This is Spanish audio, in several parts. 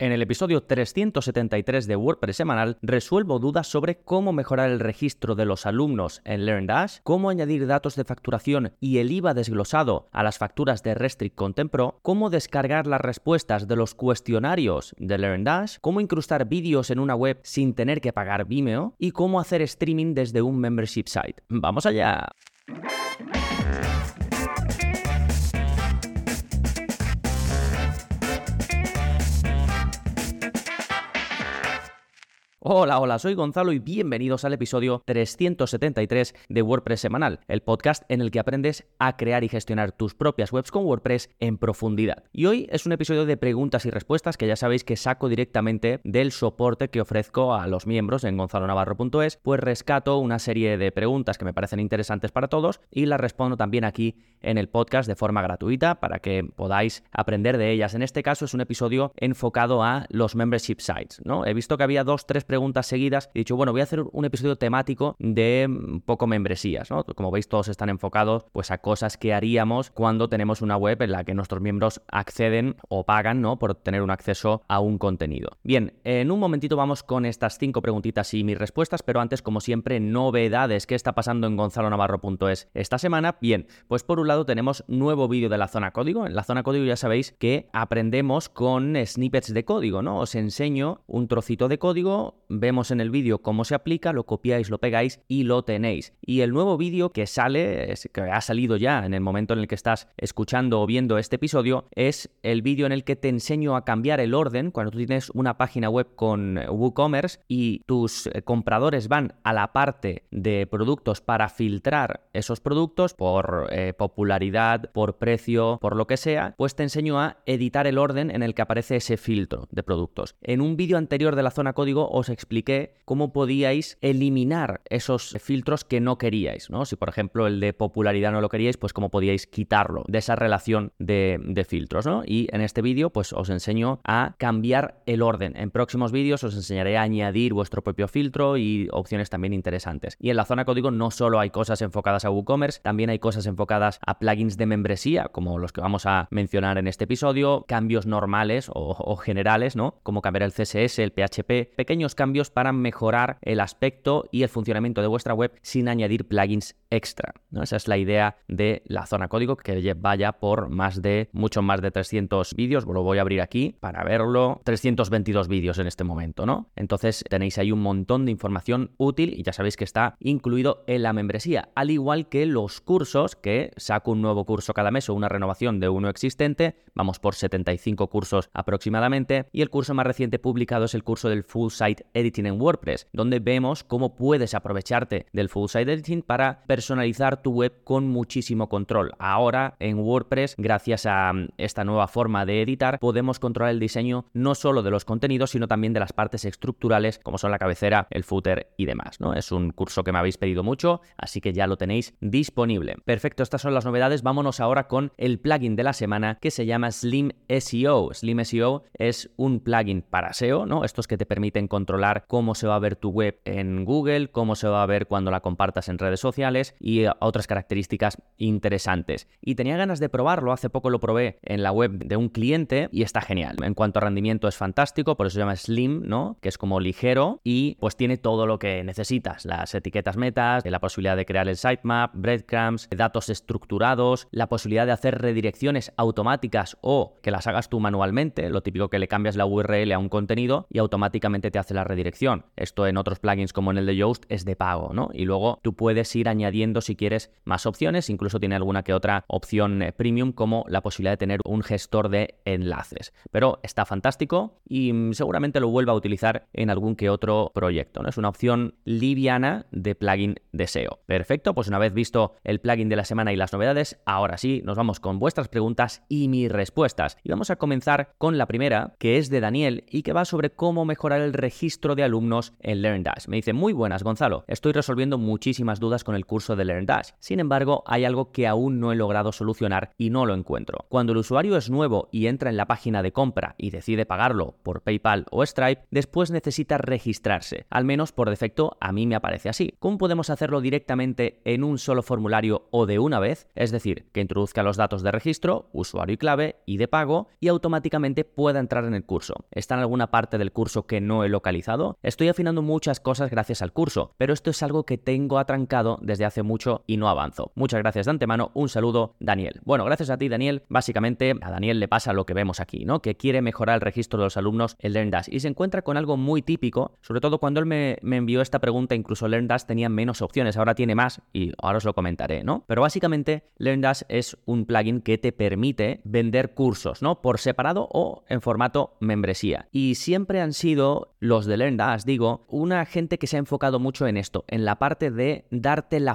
En el episodio 373 de WordPress semanal resuelvo dudas sobre cómo mejorar el registro de los alumnos en LearnDash, cómo añadir datos de facturación y el IVA desglosado a las facturas de Restrict Content Pro, cómo descargar las respuestas de los cuestionarios de LearnDash, cómo incrustar vídeos en una web sin tener que pagar Vimeo y cómo hacer streaming desde un membership site. ¡Vamos allá! Hola, hola, soy Gonzalo y bienvenidos al episodio 373 de WordPress Semanal, el podcast en el que aprendes a crear y gestionar tus propias webs con WordPress en profundidad. Y hoy es un episodio de preguntas y respuestas que ya sabéis que saco directamente del soporte que ofrezco a los miembros en gonzalonavarro.es, pues rescato una serie de preguntas que me parecen interesantes para todos y las respondo también aquí en el podcast de forma gratuita para que podáis aprender de ellas. En este caso es un episodio enfocado a los membership sites, ¿no? He visto que había dos, tres preguntas seguidas, he dicho, bueno, voy a hacer un episodio temático de mm, poco membresías, ¿no? Como veis, todos están enfocados pues a cosas que haríamos cuando tenemos una web en la que nuestros miembros acceden o pagan, ¿no? Por tener un acceso a un contenido. Bien, en un momentito vamos con estas cinco preguntitas y mis respuestas, pero antes, como siempre, novedades. ¿Qué está pasando en gonzalonavarro.es esta semana? Bien, pues por un lado tenemos nuevo vídeo de la zona código. En la zona código ya sabéis que aprendemos con snippets de código, ¿no? Os enseño un trocito de código vemos en el vídeo cómo se aplica, lo copiáis, lo pegáis y lo tenéis. Y el nuevo vídeo que sale, que ha salido ya en el momento en el que estás escuchando o viendo este episodio, es el vídeo en el que te enseño a cambiar el orden cuando tú tienes una página web con WooCommerce y tus eh, compradores van a la parte de productos para filtrar esos productos por eh, popularidad, por precio, por lo que sea, pues te enseño a editar el orden en el que aparece ese filtro de productos. En un vídeo anterior de la zona código os expliqué cómo podíais eliminar esos filtros que no queríais, ¿no? Si por ejemplo el de popularidad no lo queríais, pues cómo podíais quitarlo de esa relación de, filtros, ¿no? Y en este vídeo pues os enseño a cambiar el orden. En próximos vídeos os enseñaré a añadir vuestro propio filtro y opciones también interesantes. Y en la zona código no solo hay cosas enfocadas a WooCommerce, también hay cosas enfocadas a plugins de membresía, como los que vamos a mencionar en este episodio, cambios normales o, o generales, ¿no? Como cambiar el CSS, el PHP, pequeños cambios para mejorar el aspecto y el funcionamiento de vuestra web sin añadir plugins extra. ¿no? Esa es la idea de la zona código que vaya por más de, mucho más de 300 vídeos. Lo voy a abrir aquí para verlo. 322 vídeos en este momento, ¿no? Entonces tenéis ahí un montón de información útil y ya sabéis que está incluido en la membresía. Al igual que los cursos, que saco un nuevo curso cada mes o una renovación de uno existente. Vamos por 75 cursos aproximadamente. Y el curso más reciente publicado es el curso del Full Site Editing en WordPress, donde vemos cómo puedes aprovecharte del Full Site Editing para personalizar tu web con muchísimo control. Ahora en WordPress, gracias a mm, esta nueva forma de editar, podemos controlar el diseño no solo de los contenidos, sino también de las partes estructurales, como son la cabecera, el footer y demás. ¿no? Es un curso que me habéis pedido mucho, así que ya lo tenéis disponible. Perfecto, estas son las novedades. Vámonos ahora con el plugin de la semana que se llama Slim SEO. Slim SEO es un plugin para SEO, ¿no? Estos que te permiten controlar cómo se va a ver tu web en Google, cómo se va a ver cuando la compartas en redes sociales y otras características interesantes. Y tenía ganas de probarlo, hace poco lo probé en la web de un cliente y está genial. En cuanto a rendimiento es fantástico, por eso se llama Slim, ¿no? Que es como ligero y pues tiene todo lo que necesitas, las etiquetas metas, la posibilidad de crear el sitemap, breadcrumbs, datos estructurados, la posibilidad de hacer redirecciones automáticas o que las hagas tú manualmente, lo típico que le cambias la URL a un contenido y automáticamente te hace la redirección. Esto en otros plugins como en el de Yoast es de pago, ¿no? Y luego tú puedes ir añadiendo si quieres más opciones, incluso tiene alguna que otra opción eh, premium como la posibilidad de tener un gestor de enlaces. Pero está fantástico y mm, seguramente lo vuelva a utilizar en algún que otro proyecto. ¿no? Es una opción liviana de plugin de SEO. Perfecto, pues una vez visto el plugin de la semana y las novedades, ahora sí, nos vamos con vuestras preguntas y mis respuestas. Y vamos a comenzar con la primera, que es de Daniel y que va sobre cómo mejorar el registro de alumnos en LearnDash. Me dice, muy buenas, Gonzalo, estoy resolviendo muchísimas dudas con el curso de LearnDash. Sin embargo, hay algo que aún no he logrado solucionar y no lo encuentro. Cuando el usuario es nuevo y entra en la página de compra y decide pagarlo por PayPal o Stripe, después necesita registrarse. Al menos por defecto a mí me aparece así. ¿Cómo podemos hacerlo directamente en un solo formulario o de una vez? Es decir, que introduzca los datos de registro, usuario y clave y de pago y automáticamente pueda entrar en el curso. ¿Está en alguna parte del curso que no he localizado? Estoy afinando muchas cosas gracias al curso, pero esto es algo que tengo atrancado desde hace mucho y no avanzo. Muchas gracias de antemano, un saludo Daniel. Bueno, gracias a ti Daniel, básicamente a Daniel le pasa lo que vemos aquí, ¿no? Que quiere mejorar el registro de los alumnos en LearnDash y se encuentra con algo muy típico, sobre todo cuando él me, envió esta pregunta, incluso LearnDash tenía menos opciones, ahora tiene más y ahora os lo comentaré, ¿no? Pero básicamente LearnDash es un plugin que te permite vender cursos, ¿no? Por separado o en formato membresía. Y siempre han sido los de LearnDash, digo, una gente que se ha enfocado mucho en esto, en la parte de darte la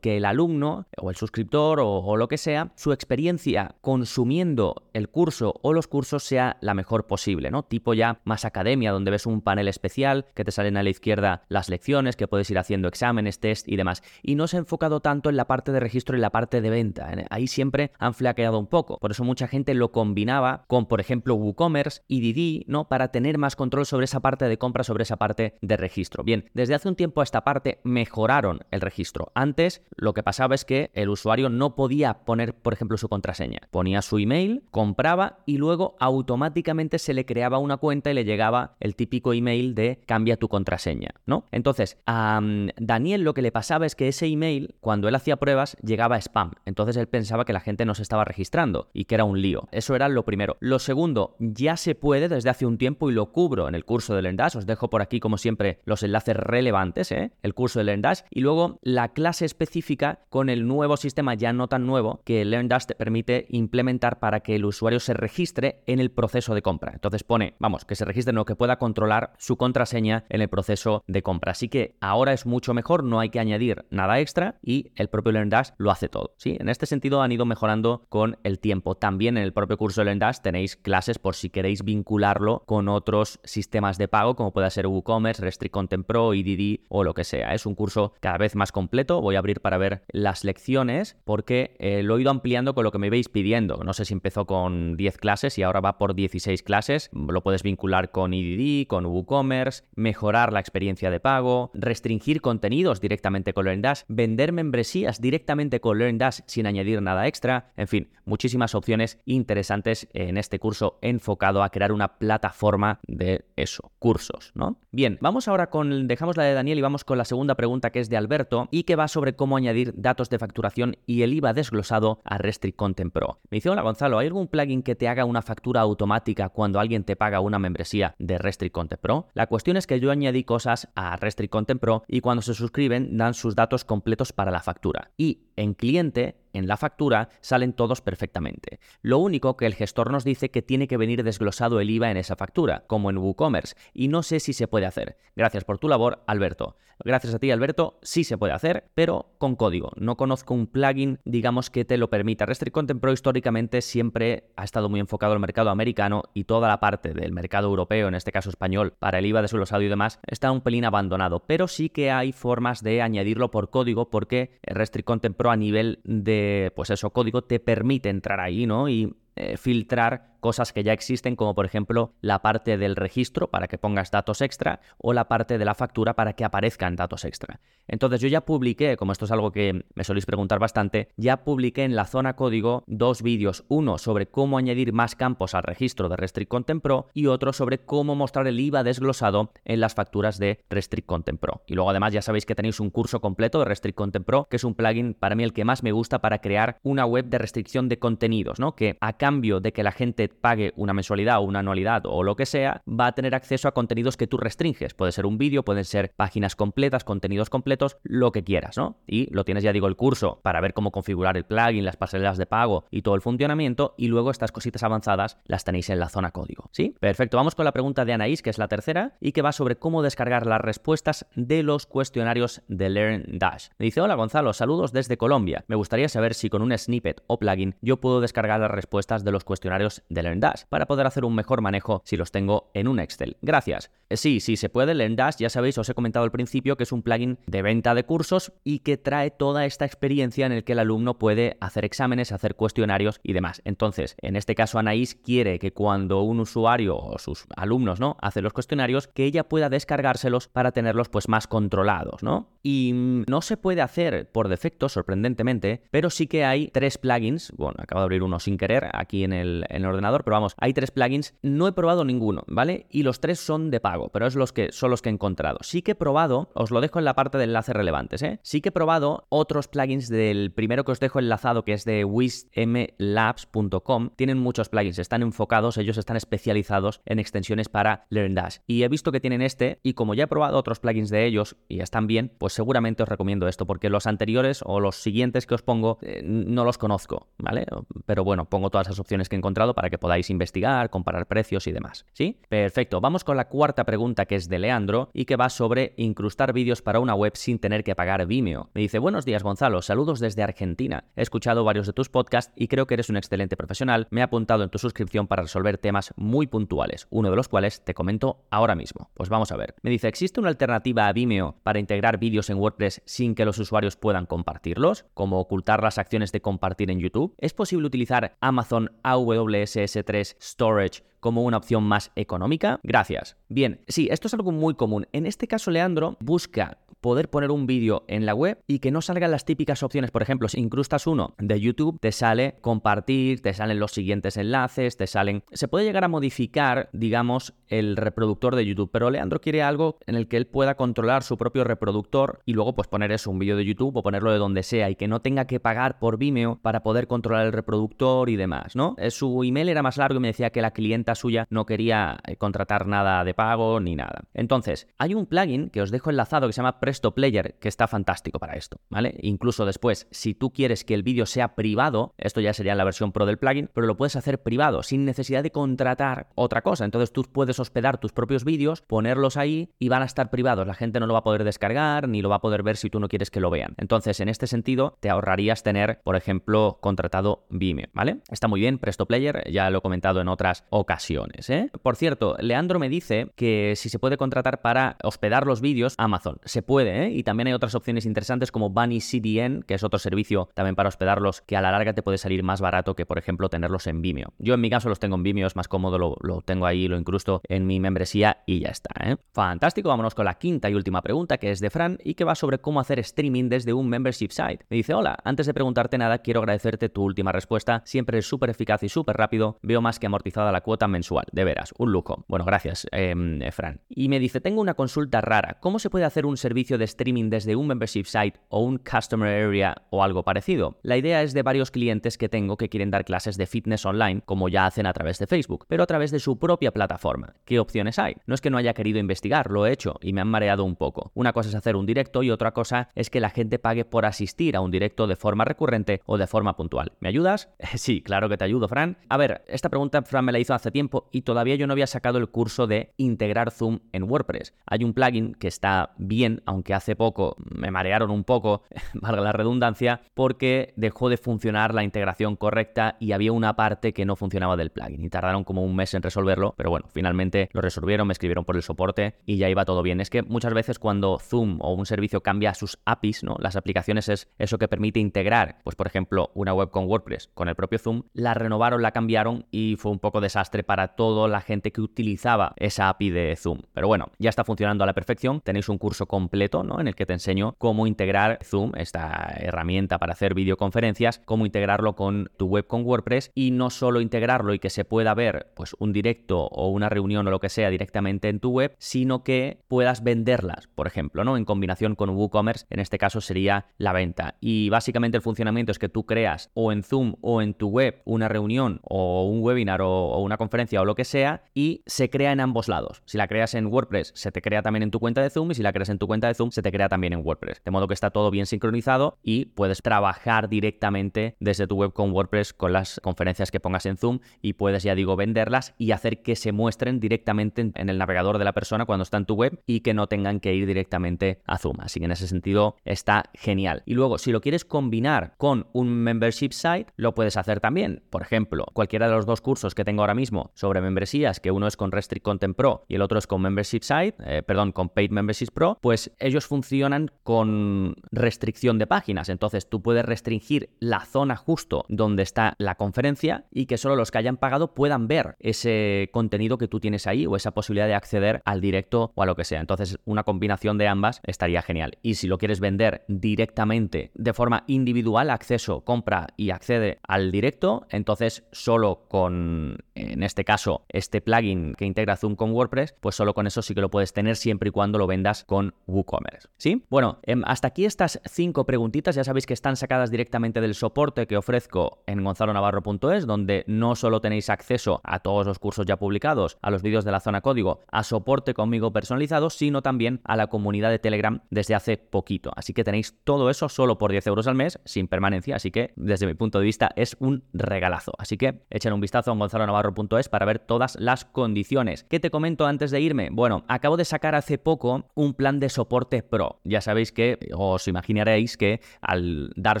que el alumno o el suscriptor o, lo que sea, su experiencia consumiendo el curso o los cursos sea la mejor posible, ¿no? Tipo ya más academia, donde ves un panel especial que te salen a la izquierda las lecciones, que puedes ir haciendo exámenes, test y demás. Y no se ha enfocado tanto en la parte de registro y la parte de venta. Ahí siempre han flaqueado un poco. Por eso mucha gente lo combinaba con, por ejemplo, WooCommerce y Didi, ¿no? Para tener más control sobre esa parte de compra, sobre esa parte de registro. Bien, desde hace un tiempo a esta parte mejoraron el registro. Antes lo que pasaba es que el usuario no podía poner, por ejemplo, su contraseña. Ponía su email, compraba y luego automáticamente se le creaba una cuenta y le llegaba el típico email de cambia tu contraseña, ¿no? Entonces, a Daniel lo que le pasaba es que ese email, cuando él hacía pruebas, llegaba spam. Entonces él pensaba que la gente no se estaba registrando y que era un lío. Eso era lo primero. Lo segundo, ya se puede desde hace un tiempo y lo cubro en el curso de LearnDash. Os dejo por aquí, como siempre, los enlaces relevantes, ¿eh? El curso de LearnDash. Y luego la clase específica con el nuevo sistema, ya no tan nuevo, que LearnDash te permite implementar para que el usuario se registre en el proceso de compra. Entonces pone, vamos, que se registre, no que pueda controlar su contraseña en el proceso de compra. Así que ahora es mucho mejor, no hay que añadir nada extra y el propio LearnDash lo hace todo. ¿sí? En este sentido han ido mejorando con el tiempo. También en el propio curso de LearnDash tenéis clases por si queréis vincularlo con otros sistemas de pago, como pueda ser WooCommerce, Restrict Content Pro, EDD o lo que sea. Es un curso cada vez más Voy a abrir para ver las lecciones porque eh, lo he ido ampliando con lo que me veis pidiendo. No sé si empezó con 10 clases y ahora va por 16 clases. Lo puedes vincular con EDD, con WooCommerce, mejorar la experiencia de pago, restringir contenidos directamente con LearnDash, vender membresías directamente con LearnDash sin añadir nada extra. En fin, muchísimas opciones interesantes en este curso enfocado a crear una plataforma de eso, cursos, ¿no? Bien, vamos ahora con, dejamos la de Daniel y vamos con la segunda pregunta que es de Alberto y que va sobre cómo añadir datos de facturación y el IVA desglosado a Restrict Content Pro. Me dice, hola Gonzalo, ¿hay algún plugin que te haga una factura automática cuando alguien te paga una membresía de Restrict Content Pro? La cuestión es que yo añadí cosas a Restrict Content Pro y cuando se suscriben dan sus datos completos para la factura. Y en cliente en la factura salen todos perfectamente. Lo único que el gestor nos dice que tiene que venir desglosado el IVA en esa factura, como en WooCommerce, y no sé si se puede hacer. Gracias por tu labor, Alberto. Gracias a ti, Alberto, sí se puede hacer, pero con código. No conozco un plugin, digamos, que te lo permita. Restrict Content Pro históricamente siempre ha estado muy enfocado al mercado americano y toda la parte del mercado europeo, en este caso español, para el IVA desglosado y demás, está un pelín abandonado. Pero sí que hay formas de añadirlo por código porque Restrict Content Pro a nivel de, pues eso, código te permite entrar ahí, ¿no? Y eh, filtrar cosas que ya existen, como por ejemplo la parte del registro para que pongas datos extra o la parte de la factura para que aparezcan datos extra. Entonces yo ya publiqué, como esto es algo que me soléis preguntar bastante, ya publiqué en la zona código dos vídeos, uno sobre cómo añadir más campos al registro de Restrict Content Pro y otro sobre cómo mostrar el IVA desglosado en las facturas de Restrict Content Pro. Y luego además ya sabéis que tenéis un curso completo de Restrict Content Pro, que es un plugin para mí el que más me gusta para crear una web de restricción de contenidos, ¿no? Que a cambio de que la gente pague una mensualidad o una anualidad o lo que sea, va a tener acceso a contenidos que tú restringes. Puede ser un vídeo, pueden ser páginas completas, contenidos completos, lo que quieras, ¿no? Y lo tienes, ya digo, el curso para ver cómo configurar el plugin, las pasarelas de pago y todo el funcionamiento. Y luego estas cositas avanzadas las tenéis en la zona código, ¿sí? Perfecto, vamos con la pregunta de Anaís, que es la tercera, y que va sobre cómo descargar las respuestas de los cuestionarios de LearnDash. Me dice, hola Gonzalo, saludos desde Colombia. Me gustaría saber si con un snippet o plugin yo puedo descargar las respuestas de los cuestionarios de LearnDash para poder hacer un mejor manejo si los tengo en un Excel. Gracias. Eh, sí, sí, se puede. LearnDash, ya sabéis, os he comentado al principio que es un plugin de venta de cursos y que trae toda esta experiencia en el que el alumno puede hacer exámenes, hacer cuestionarios y demás. Entonces, en este caso, Anaís quiere que cuando un usuario o sus alumnos, ¿no? Hace los cuestionarios, que ella pueda descargárselos para tenerlos pues más controlados, ¿no? Y mm, no se puede hacer por defecto, sorprendentemente, pero sí que hay tres plugins. Bueno, acabo de abrir uno sin querer aquí en el, en el ordenador, pero vamos, hay tres plugins. No he probado ninguno, ¿vale? Y los tres son de pago pero es los que, son los que he encontrado. Sí que he probado, os lo dejo en la parte de enlaces relevantes, ¿eh? Sí que he probado otros plugins del primero que os dejo enlazado, que es de wismlabs.com. Tienen muchos plugins, están enfocados, ellos están especializados en extensiones para LearnDash. Y he visto que tienen este, y como ya he probado otros plugins de ellos y están bien, pues seguramente os recomiendo esto, porque los anteriores o los siguientes que os pongo eh, no los conozco, ¿vale? Pero bueno, pongo todas las opciones que he encontrado para que podáis investigar, comparar precios y demás. ¿Sí? Perfecto, vamos con la cuarta pregunta que es de Leandro y que va sobre incrustar vídeos para una web sin tener que pagar Vimeo. Me dice, buenos días Gonzalo, saludos desde Argentina. He escuchado varios de tus podcasts y creo que eres un excelente profesional. Me he apuntado en tu suscripción para resolver temas muy puntuales, uno de los cuales te comento ahora mismo. Pues vamos a ver. Me dice, ¿existe una alternativa a Vimeo para integrar vídeos en WordPress sin que los usuarios puedan compartirlos? Como ocultar las acciones de compartir en YouTube. ¿Es posible utilizar Amazon AWS S3 Storage como una opción más económica? Gracias. Bien, sí, esto es algo muy común. En este caso, Leandro busca poder poner un vídeo en la web y que no salgan las típicas opciones. Por ejemplo, si incrustas uno de YouTube, te sale compartir, te salen los siguientes enlaces, te salen... Se puede llegar a modificar, digamos, el reproductor de YouTube, pero Leandro quiere algo en el que él pueda controlar su propio reproductor y luego pues poner eso, un vídeo de YouTube o ponerlo de donde sea y que no tenga que pagar por Vimeo para poder controlar el reproductor y demás, ¿no? Eh, su email era más largo y me decía que la clienta suya no quería eh, contratar nada de pago ni nada. Entonces, hay un plugin que os dejo enlazado que se llama Player que está fantástico para esto, ¿vale? Incluso después, si tú quieres que el vídeo sea privado, esto ya sería la versión pro del plugin, pero lo puedes hacer privado, sin necesidad de contratar otra cosa. Entonces tú puedes hospedar tus propios vídeos, ponerlos ahí y van a estar privados. La gente no lo va a poder descargar ni lo va a poder ver si tú no quieres que lo vean. Entonces, en este sentido, te ahorrarías tener, por ejemplo, contratado Vimeo, ¿vale? Está muy bien, Presto Player, ya lo he comentado en otras ocasiones, ¿eh? Por cierto, Leandro me dice que si se puede contratar para hospedar los vídeos, Amazon. Se puede ¿eh? Y también hay otras opciones interesantes como Bunny CDN, que es otro servicio también para hospedarlos, que a la larga te puede salir más barato que, por ejemplo, tenerlos en Vimeo. Yo en mi caso los tengo en Vimeo, es más cómodo, lo, tengo ahí, lo incrusto en mi membresía y ya está. ¿eh? Fantástico, vámonos con la quinta y última pregunta, que es de Fran y que va sobre cómo hacer streaming desde un membership site. Me dice, hola, antes de preguntarte nada, quiero agradecerte tu última respuesta. Siempre es súper eficaz y súper rápido. Veo más que amortizada la cuota mensual. De veras, un lujo. Bueno, gracias, em, Fran. Y me dice, tengo una consulta rara. ¿Cómo se puede hacer un servicio de streaming desde un membership site o un customer area o algo parecido. La idea es de varios clientes que tengo que quieren dar clases de fitness online, como ya hacen a través de Facebook, pero a través de su propia plataforma. ¿Qué opciones hay? No es que no haya querido investigar, lo he hecho y me han mareado un poco. Una cosa es hacer un directo y otra cosa es que la gente pague por asistir a un directo de forma recurrente o de forma puntual. ¿Me ayudas? sí, claro que te ayudo, Fran. A ver, esta pregunta Fran me la hizo hace tiempo y todavía yo no había sacado el curso de integrar Zoom en WordPress. Hay un plugin que está bien, aunque hace poco me marearon un poco, valga la redundancia, porque dejó de funcionar la integración correcta y había una parte que no funcionaba del plugin y tardaron como un mes en resolverlo, pero bueno, finalmente lo resolvieron, me escribieron por el soporte y ya iba todo bien. Es que muchas veces cuando Zoom o un servicio cambia sus APIs, ¿no? Las aplicaciones es eso que permite integrar, pues por ejemplo, una web con WordPress con el propio Zoom, la renovaron, la cambiaron y fue un poco desastre para toda la gente que utilizaba esa API de Zoom. Pero bueno, ya está funcionando a la perfección, tenéis un curso completo, En el que te enseño cómo integrar Zoom, esta herramienta para hacer videoconferencias, cómo integrarlo con tu web con WordPress y no solo integrarlo y que se pueda ver pues un directo o una reunión o lo que sea directamente en tu web, sino que puedas venderlas, por ejemplo, ¿no? En combinación con WooCommerce, en este caso sería la venta. Y básicamente el funcionamiento es que tú creas o en Zoom o en tu web una reunión o un webinar o una conferencia o lo que sea y se crea en ambos lados. Si la creas en WordPress, se te crea también en tu cuenta de Zoom y si la creas en tu cuenta de Zoom, se te crea también en WordPress. De modo que está todo bien sincronizado y puedes trabajar directamente desde tu web con WordPress con las conferencias que pongas en Zoom y puedes, ya digo, venderlas y hacer que se muestren directamente en el navegador de la persona cuando está en tu web y que no tengan que ir directamente a Zoom. Así que en ese sentido está genial. Y luego, si lo quieres combinar con un membership site, lo puedes hacer también. Por ejemplo, cualquiera de los dos cursos que tengo ahora mismo sobre membresías, que uno es con Restrict Content Pro y el otro es con Membership Site, eh, perdón, con Paid Membership Pro, pues ellos funcionan con restricción de páginas. Entonces tú puedes restringir la zona justo donde está la conferencia y que solo los que hayan pagado puedan ver ese contenido que tú tienes ahí o esa posibilidad de acceder al directo o a lo que sea. Entonces una combinación de ambas estaría genial. Y si lo quieres vender directamente de forma individual, acceso, compra y accede al directo, entonces solo con, en este caso, este plugin que integra Zoom con WordPress, pues solo con eso sí que lo puedes tener siempre y cuando lo vendas con WooCommerce. ¿Sí? Bueno, em, hasta aquí estas cinco preguntitas, ya sabéis que están sacadas directamente del soporte que ofrezco en gonzalonavarro.es, donde no solo tenéis acceso a todos los cursos ya publicados, a los vídeos de la zona código, a soporte conmigo personalizado, sino también a la comunidad de Telegram desde hace poquito. Así que tenéis todo eso solo por 10 euros al mes, sin permanencia, así que desde mi punto de vista es un regalazo. Así que echen un vistazo a gonzalonavarro.es para ver todas las condiciones. ¿Qué te comento antes de irme? Bueno, acabo de sacar hace poco un plan de soporte pro. Ya sabéis que, os imaginaréis que al dar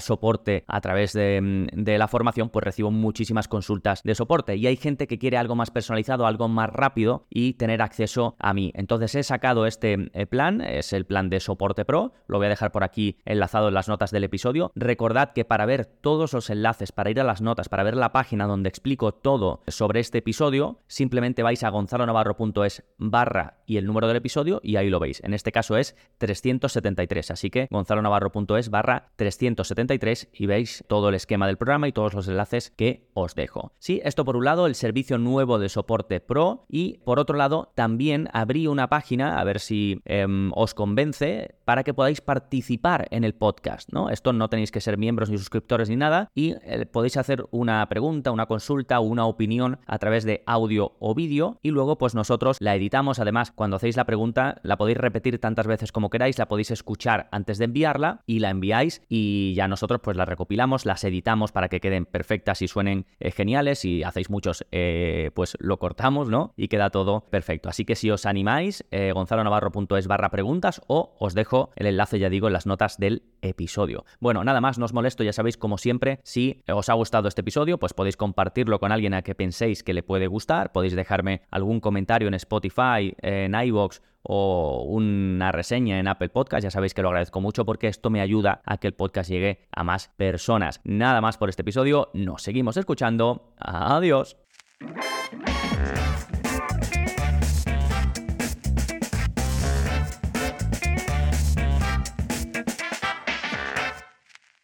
soporte a través de, de la formación, pues recibo muchísimas consultas de soporte y hay gente que quiere algo más personalizado, algo más rápido y tener acceso a mí. Entonces he sacado este eh, plan, es el plan de soporte pro, lo voy a dejar por aquí enlazado en las notas del episodio. Recordad que para ver todos los enlaces, para ir a las notas, para ver la página donde explico todo sobre este episodio, simplemente vais a gonzalonavarro.es barra y el número del episodio y ahí lo veis. En este caso es 373, así que gonzalonavarro.es barra 373 y veis todo el esquema del programa y todos los enlaces que os dejo. Sí, esto por un lado, el servicio nuevo de soporte pro y por otro lado también abrí una página, a ver si em, os convence, para que podáis participar en el podcast, ¿no? Esto no tenéis que ser miembros ni suscriptores ni nada y eh, podéis hacer una pregunta, una consulta o una opinión a través de audio o vídeo y luego pues nosotros la editamos. Además, cuando hacéis la pregunta la podéis repetir tantas veces como queráis, la podéis escuchar antes de enviarla y la enviáis y ya nosotros pues la recopilamos, las editamos para que queden perfectas y suenen eh, geniales. Si hacéis muchos, eh, pues lo cortamos, ¿no? Y queda todo perfecto. Así que si os animáis, gonzalonavarro.es barra preguntas o os el enlace, ya digo, en las notas del episodio. Bueno, nada más, no os molesto, ya sabéis, como siempre, si os ha gustado este episodio, pues podéis compartirlo con alguien a que penséis que le puede gustar, podéis dejarme algún comentario en Spotify, en iVoox o una reseña en Apple Podcast, ya sabéis que lo agradezco mucho porque esto me ayuda a que el podcast llegue a más personas. Nada más por este episodio, nos seguimos escuchando. Adiós.